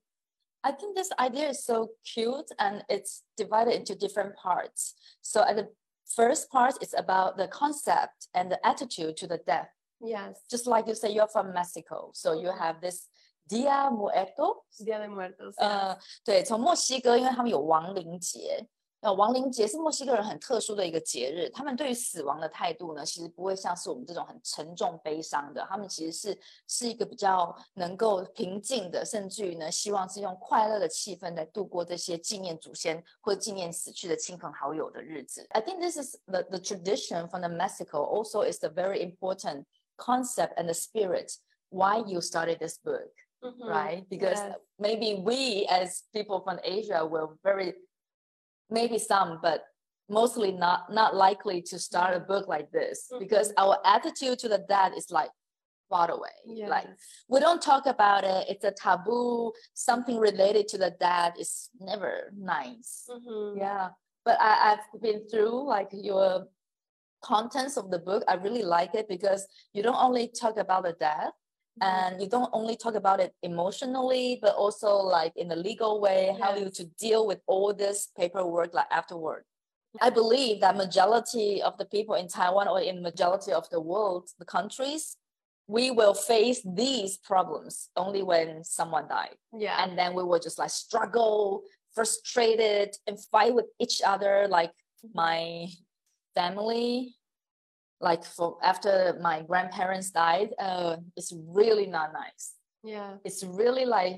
I think this idea is so cute and it's divided into different parts. So at the first part is about the concept and the attitude to the death. yes Just like you say, you're from Mexico, so you Mhm. have this Dia Muerto. dia de muertos 呃，对，从墨西哥，因为他们有亡灵节。 呃，亡灵节是墨西哥人很特殊的一个节日，他们对于死亡的态度呢，其实不会像是我们这种很沉重悲伤的，他们其实是是一个比较能够平静的，甚至于呢，希望是用快乐的气氛来度过这些纪念祖先或纪念死去的亲朋好友的日子。I think this is the the tradition from the Mexico also is the very important concept and the spirit why you started this book Mhm. right? Because Yes. maybe we as people from Asia were very, maybe some, but mostly not not likely to start a book like this because Mhm. our attitude to the dead is like far away. Like we don't talk about it. It's a taboo. Something related to the dead is never nice. Mhm. Yeah, but I, I've been through like your contents of the book. I really like it because you don't only talk about the death Mhm. Mm-hmm. and you don't only talk about it emotionally, but also like in a legal way, how you to deal with all this paperwork like afterward. Mm-hmm. I believe that majority of the people in Taiwan or in majority of the world, the countries, we will face these problems only when someone died. Yeah. And then we will just like struggle frustrated and fight with each other like mm-hmm. my family like for after my grandparents died uh it's really not nice. Yeah. It's really like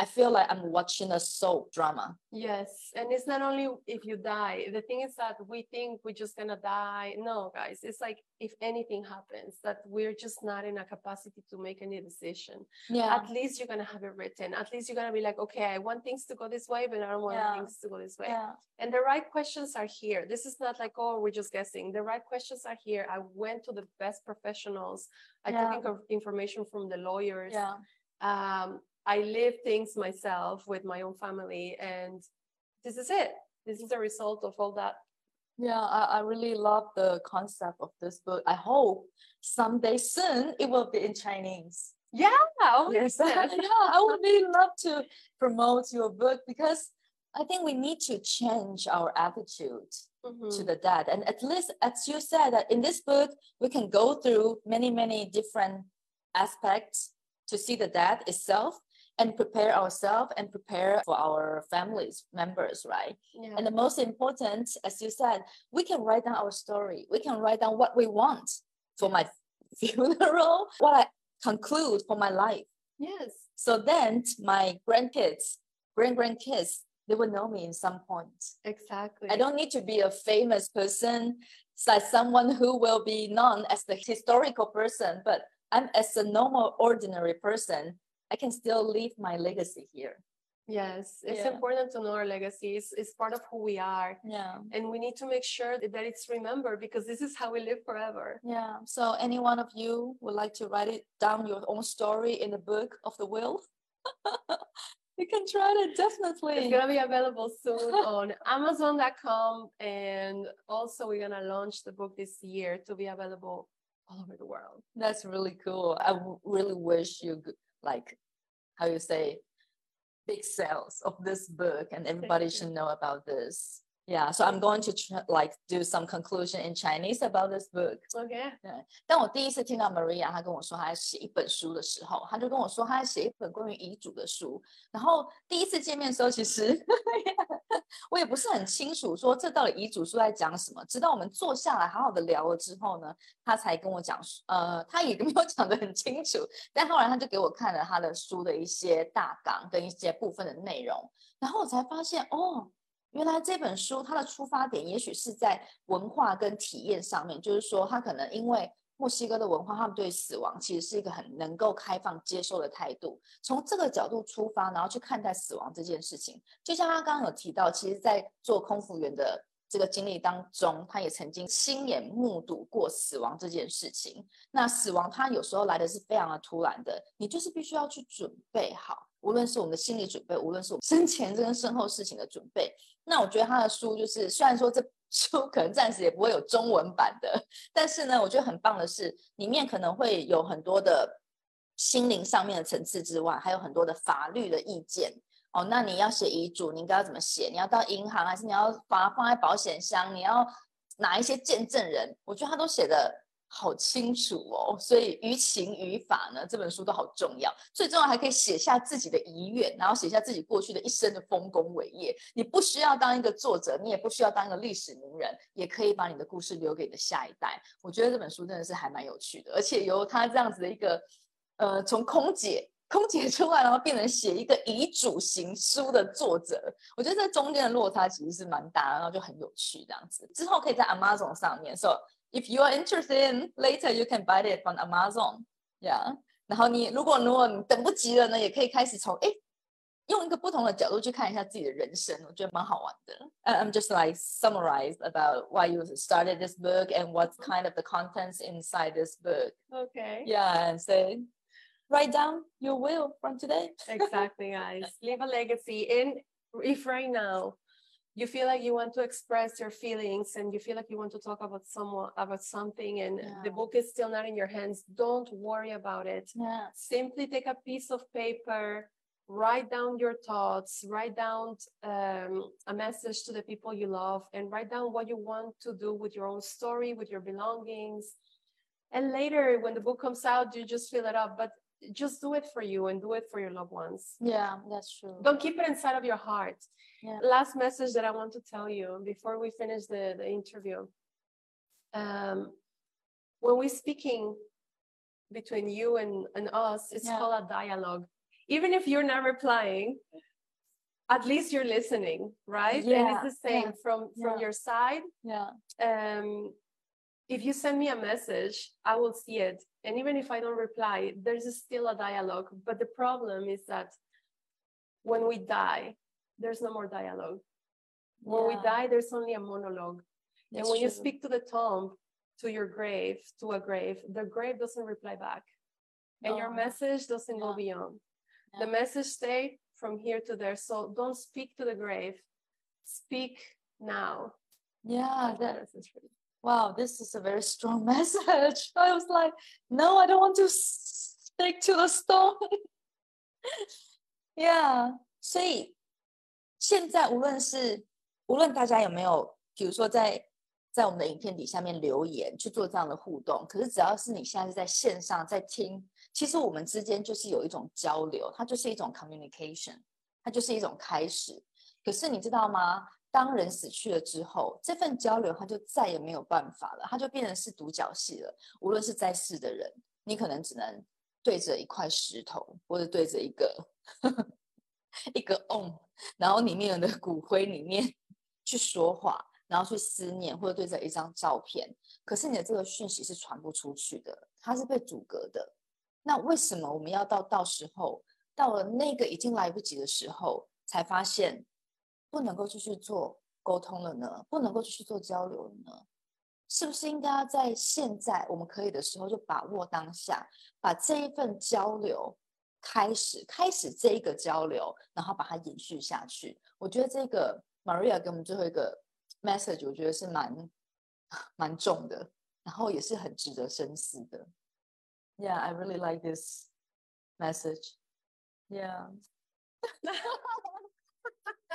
i feel like i'm watching a soap drama Yes, and it's not only if you die. The thing is that we think we're just gonna die. No, guys, it's like if anything happens, that we're just not in a capacity to make any decision. yeah At least you're gonna have it written. At least you're gonna be like, okay, I want things to go this way, but I don't want Yeah. things to go this way. yeah And the right questions are here. This is not like, oh, we're just guessing. The right questions are here. I went to the best professionals. I Yeah. took information from the lawyers yeah um, I live things myself with my own family, and this is it. This is the result of all that. yeah I, I really love the concept of this book i hope someday soon it will be in chinese Yeah. Oh, Yes, yeah, I would really love to promote your book because I think we need to change our attitude to Mhm. the dead. And at least, as you said, that in this book, we can go through many, many different aspects to see the death itself and prepare ourselves and prepare for our families members, right? Yeah. And the most important, as you said, we can write down our story. We can write down what we want for my funeral, what I conclude for my life. yes. So then my grandkids, grand grandkids, they will know me in some point. Exactly. I don't need to be a famous person, like someone who will be known as the historical person, but I'm as a normal, ordinary person. I can still leave my legacy here. Yes, it's Yeah. important to know our legacy. It's, it's part of who we are. Yeah. And we need to make sure that it's remembered because this is how we live forever. Yeah. So any one of you would like to write it down your own story in the book of the will? you can try it definitely. It's gonna be available soon on Amazon.com, and also we're gonna launch the book this year to be available all over the world. That's really cool. I w- really wish you g- like how you say big sales of this book and everybody should know about this. Yeah, so I'm going to like do some conclusion in Chinese about this book. Okay. 当我第一次听到 Maria 她跟我说她在写一本书的时候，她就跟我说她在写一本关于遗嘱的书。然后第一次见面的时候，其实 我也不是很清楚说这到底遗嘱书在讲什么。直到我们坐下来好好的聊了之后呢，她才跟我讲，呃，她也没有讲得很清楚。但后来她就给我看了她的书的一些大纲跟一些部分的内容，然后我才发现哦。原来这本书它的出发点也许是在文化跟体验上面，就是说他可能因为墨西哥的文化，他们对死亡其实是一个很能够开放接受的态度。从这个角度出发，然后去看待死亡这件事情，就像他刚刚有提到，其实在做空服员的这个经历当中，他也曾经亲眼目睹过死亡这件事情。那死亡它有时候来的是非常的突然的，你就是必须要去准备好，无论是我们的心理准备，无论是我们生前这跟身后事情的准备。那我觉得他的书就是，虽然说这 书可能暂时也不会有中文版的，但是呢，我觉得很棒的是，里面可能会有很多的心灵上面的层次之外，还有很多的法律的意见。哦，那你要写遗嘱，你应该要怎么写？你要到银行，还是你要把它放在保险箱？你要哪一些见证人？我觉得他都写的好清楚哦。所以于情于法呢，这本书都好重要。最重要还可以写下自己的遗愿，然后写下自己过去的一生的丰功伟业。你不需要当一个作者，你也不需要当一个历史名人，也可以把你的故事留给你的下一代。我觉得这本书真的是还蛮有趣的，而且由他这样子的一个呃，从空姐。空姐出来，然后变成写一个遗嘱型书的作者，我觉得这中间的落差其实是蛮大，然后就很有趣这样子。之后可以在 Amazon 上面，so if you are interested in later, you can buy it from Amazon. Yeah，然后你如果如果你等不及了呢，也可以开始从哎用一个不同的角度去看一下自己的人生，我觉得蛮好玩的。Uh, I'm just like summarize about why you started this book and what's kind of the contents inside this book. Okay. Yeah, and say write down your will from today. Exactly, guys. Leave a legacy. And if right now you feel like you want to express your feelings and you feel like you want to talk about someone about something and the book is still not in your hands, don't worry about it. Yeah. Simply take a piece of paper, write down your thoughts, write down um, a message to the people you love, and write down what you want to do with your own story, with your belongings. And later, when the book comes out, you just fill it up. But just do it for you and do it for your loved ones. Yeah, that's true. Don't keep it inside of your heart. Yeah. Last message that I want to tell you before we finish the, the interview. Um, when we're speaking between you and, and us, it's Yeah. called a dialogue. Even if you're not replying, at least you're listening, right? Yeah. and it's the same yeah, from from your side. Yeah. Um, if you send me a message, I will see it. And even if I don't reply, there's still a dialogue. But the problem is that when we die, there's no more dialogue. When we die, there's only a monologue. that's and when you speak to the tomb, to your grave, to a grave, the grave doesn't reply back. And your message doesn't go beyond. Yeah. The message stay from here to there. So don't speak to the grave. Speak now. Yeah, That's that for you wow, this is a very strong message. I was like, no, I don't want to stick to the stone. yeah，所以现在无论是无论大家有没有，比如说在在我们的影片底下面留言去做这样的互动，可是只要是你现在是在线上在听，其实我们之间就是有一种交流，它就是一种 communication，它就是一种开始。可是你知道吗？ 当人死去了之后，这份交流它就再也没有办法了，它就变成是独角戏了。无论是在世的人，你可能只能对着一块石头，或者对着一个 一个瓮，然后里面的骨灰里面 去说话，然后去思念，或者对着一张照片。可是你的这个讯息是传不出去的，它是被阻隔的。那为什么我们要到到时候到了那个已经来不及的时候，才发现不能够继续做沟通了呢？不能够继续做交流了呢？是不是应该要在现在我们可以的时候就把握当下，把这一份交流开始，开始这一个交流，然后把它延续下去？我觉得这个 Maria 给我们最后一个 message，我觉得是蛮蛮重的，然后也是很值得深思的。Yeah, I really like this message. Yeah.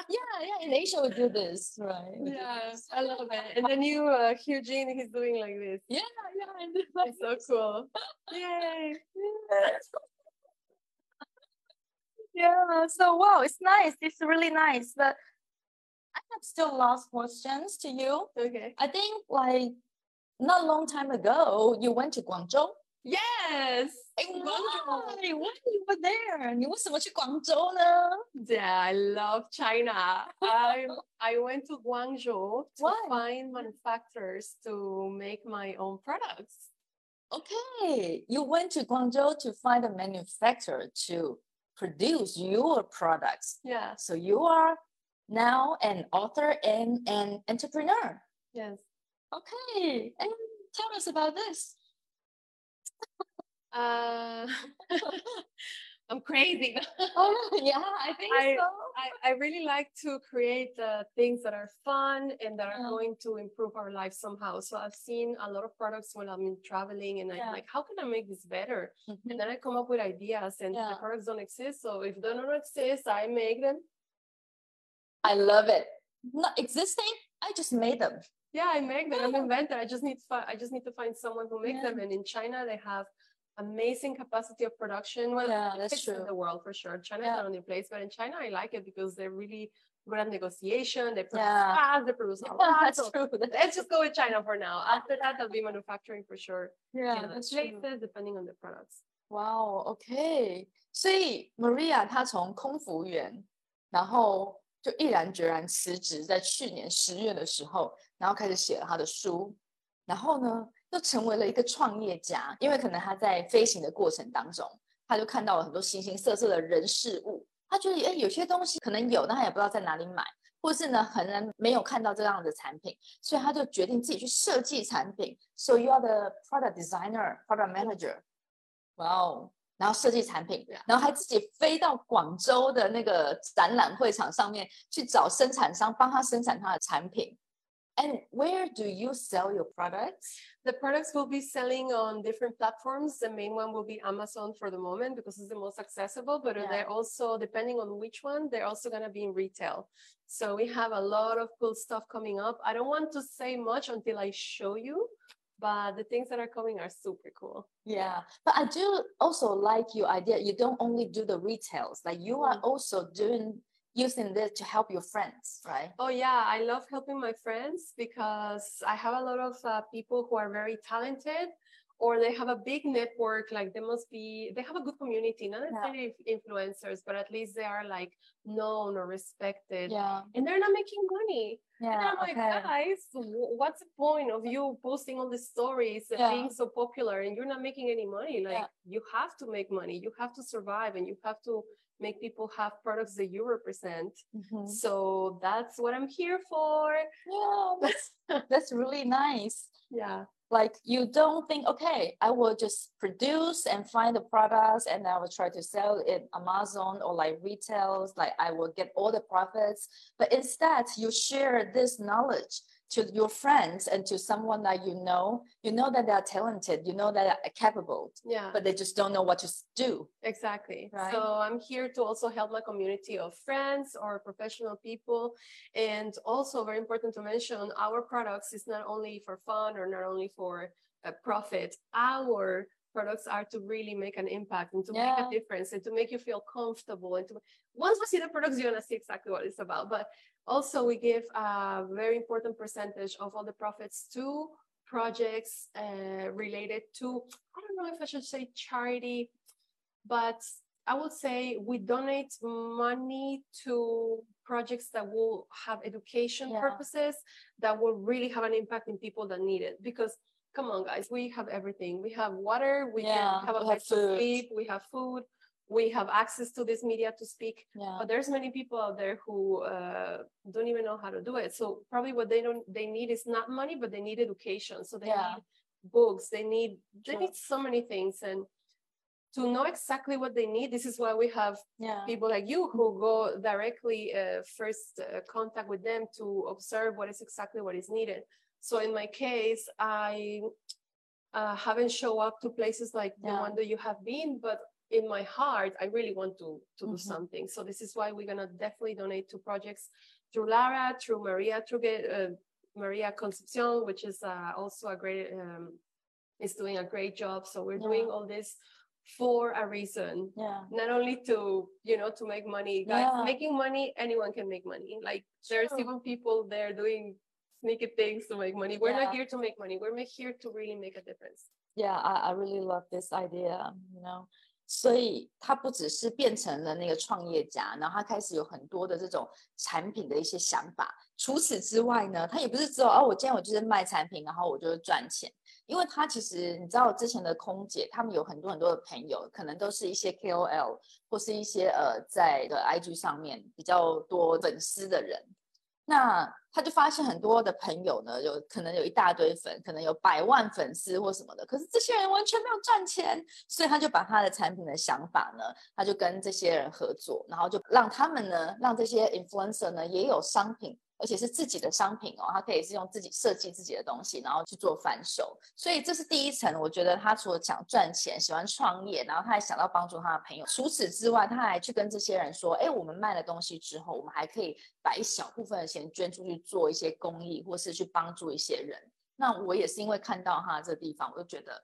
yeah, yeah. In Asia, we do this, right? Yeah. I love it. And the new uh, Eugene, he's doing like this. Yeah, yeah. Do like It's so cool. Yay. Yeah. So wow, it's nice. It's really nice. But I have still last questions to you. Okay. I think like not long time ago, you went to Guangzhou. Yes. Eh, Guangzhou. Why? Why you were there? 你为什么去广州呢？ Yeah, I love China. I I went to Guangzhou to Why? find manufacturers to make my own products. Okay, you went to Guangzhou to find a manufacturer to produce your products. Yeah. So you are now an author and an entrepreneur. Yes. Okay, and tell us about this. Uh, I'm crazy. Oh, yeah, I think I- so. I, I really like to create uh, things that are fun and that are Yeah. going to improve our life somehow. So I've seen a lot of products when I'm traveling and I'm Yeah. like, how can I make this better? Mhm. And then I come up with ideas and Yeah. the products don't exist. So if they don't exist, I make them. I love it. Not existing, I just made them. Yeah, I make them. I'm Yeah. inventor. I just need to find, I just need to find someone who makes them. And in China, they have amazing capacity of production. Well, Yeah, it that's fits in true. the world for sure. China is Yeah. not only place, but in China, I like it because they're really good at negotiation. They produce Yeah. fast. They produce a lot. that's So true. That's let's just go with China for now. After that, I'll be manufacturing for sure. yeah, in other that's true. places, depending on the products. Wow, OK，所以 Maria 她从空服员，然后就毅然决然辞职，在去年十月的时候，然后开始写了她的书，然后呢， 就成为了一个创业家，因为可能他在飞行的过程当中，他就看到了很多形形色色的人事物，他觉得哎，有些东西可能有，但他也不知道在哪里买，或是呢，可能没有看到这样的产品，所以他就决定自己去设计产品。So you are the product designer, product manager. 哇哦，然后设计产品，然后还自己飞到广州的那个展览会场上面去找生产商，帮他生产他的产品。And where do you sell your products? The products will be selling on different platforms. The main one will be Amazon for the moment because it's the most accessible, but Yeah. they're also, depending on which one, they're also going to be in retail. So we have a lot of cool stuff coming up. I don't want to say much until I show you, but the things that are coming are super cool. Yeah, but I do also like your idea. You don't only do the retails, like you are Mm. also doing using this to help your friends, right? Oh yeah, I love helping my friends because I have a lot of uh, people who are very talented or they have a big network like they must be they have a good community not necessarily influencers but at least they are like known or respected Yeah, and they're not making money yeah and i'm like okay. guys what's the point of you posting all these stories and Yeah. being so popular and you're not making any money like Yeah. you have to make money you have to survive and you have to make people have products that you represent Mhm. so that's what I'm here for. Yeah, that's that's really nice. Yeah. like you don't think okay i will just produce and find the products and i will try to sell it amazon or like retails like i will get all the profits but instead you share this knowledge to your friends and to someone that you know you know that they're talented you know that they're capable Yeah. but they just don't know what to do Exactly. Right. So I'm here to also help my community of friends or professional people. And also very important to mention, our products is not only for fun or not only for a profit. Our products are to really make an impact and to make a difference and to make you feel comfortable. And to once we see the products, you're gonna see exactly what it's about. But also we give a very important percentage of all the profits to projects uh, related to I don't know if I should say charity, but I would say we donate money to projects that will have education Yeah. purposes that will really have an impact in people that need it. Because come on, guys, we have everything. We have water, we Yeah, can have a place to sleep, we have food, we have access to this media to speak Yeah. but there's many people out there who uh, don't even know how to do it. So probably what they don't they need is not money but they need education. So they Yeah. need books. They need they need so many things. And to know exactly what they need this is why we have Yeah. people like you who go directly uh, first uh, contact with them to observe what is exactly what is needed. So in my case i uh, haven't show up to places like the one that you have been but in my heart i really want to to do Mhm. something so this is why we're going to definitely donate to projects through lara through maria through uh, maria concepcion which is uh, also a great um, is doing a great job so we're doing all this for a reason Yeah. not only to you know to make money guys Yeah. making money anyone can make money like there's True. even people there doing sneaky things to make money we're Yeah. not here to make money we're here to really make a difference Yeah, I I really love this idea. You know，所以他不只是变成了那个创业家，然后他开始有很多的这种产品的一些想法。除此之外呢，他也不是只有哦，我今天我就是卖产品，然后我就是赚钱。因为他其实你知道，之前的空姐他们有很多很多的朋友，可能都是一些 KOL 或是一些呃在的 IG 上面比较多粉丝的人。那他就发现很多的朋友呢，有可能有一大堆粉，可能有百万粉丝或什么的，可是这些人完全没有赚钱，所以他就把他的产品的想法呢，他就跟这些人合作，然后就让他们呢，让这些 influencer 呢也有商品。而且是自己的商品哦，他可以是用自己设计自己的东西，然后去做贩售。所以这是第一层，我觉得他除了想赚钱、喜欢创业，然后他还想到帮助他的朋友。除此之外，他还去跟这些人说：“哎，我们卖了东西之后，我们还可以把一小部分的钱捐出去做一些公益，或是去帮助一些人。”那我也是因为看到他这个地方，我就觉得，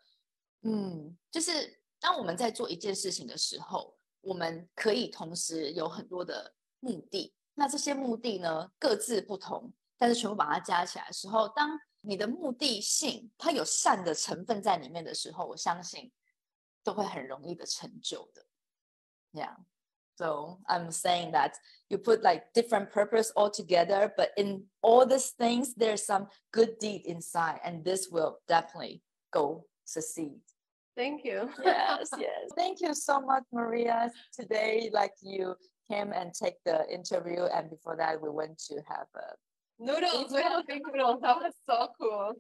嗯，就是当我们在做一件事情的时候，我们可以同时有很多的目的。那这些目的呢，各自不同，但是全部把它加起来的时候，当你的目的性它有善的成分在里面的时候，我相信都会很容易的成就的。Yeah. So I'm saying that you put like different purpose all together, but in all these things, there's some good deed inside, and this will definitely go succeed. thank you Yes, yes. Thank you so much, Maria. Today, like you came and take the interview, and before that, we went to have a noodles. we had big noodles. That was so cool.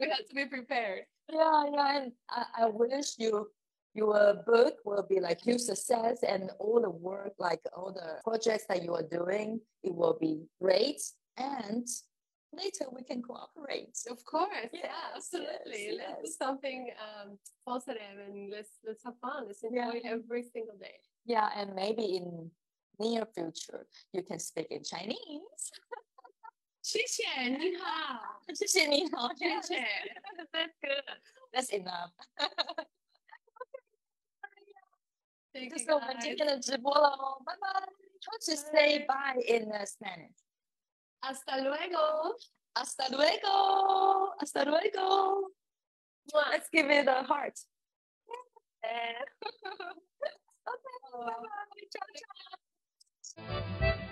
We had to be prepared. Yeah, yeah. And I, I wish you your book will be like huge success, and all the work, like all the projects that you are doing, it will be great. And later we can cooperate. of course. Yes, yeah absolutely. yes, let's do something um positive and let's let's have fun. Let's Yeah. enjoy every single day. Yeah, and maybe in near future you can speak in Chinese. 谢谢你好谢谢你好，谢谢 That's good. That's enough. 这 Thank 是 you 我们今 guys. 天的直播喽，拜拜。How to say bye in uh, Spanish? hasta luego Hasta luego. Hasta luego. Mwah. Let's give it a heart. okay. Bye bye. Ciao, ciao. あ!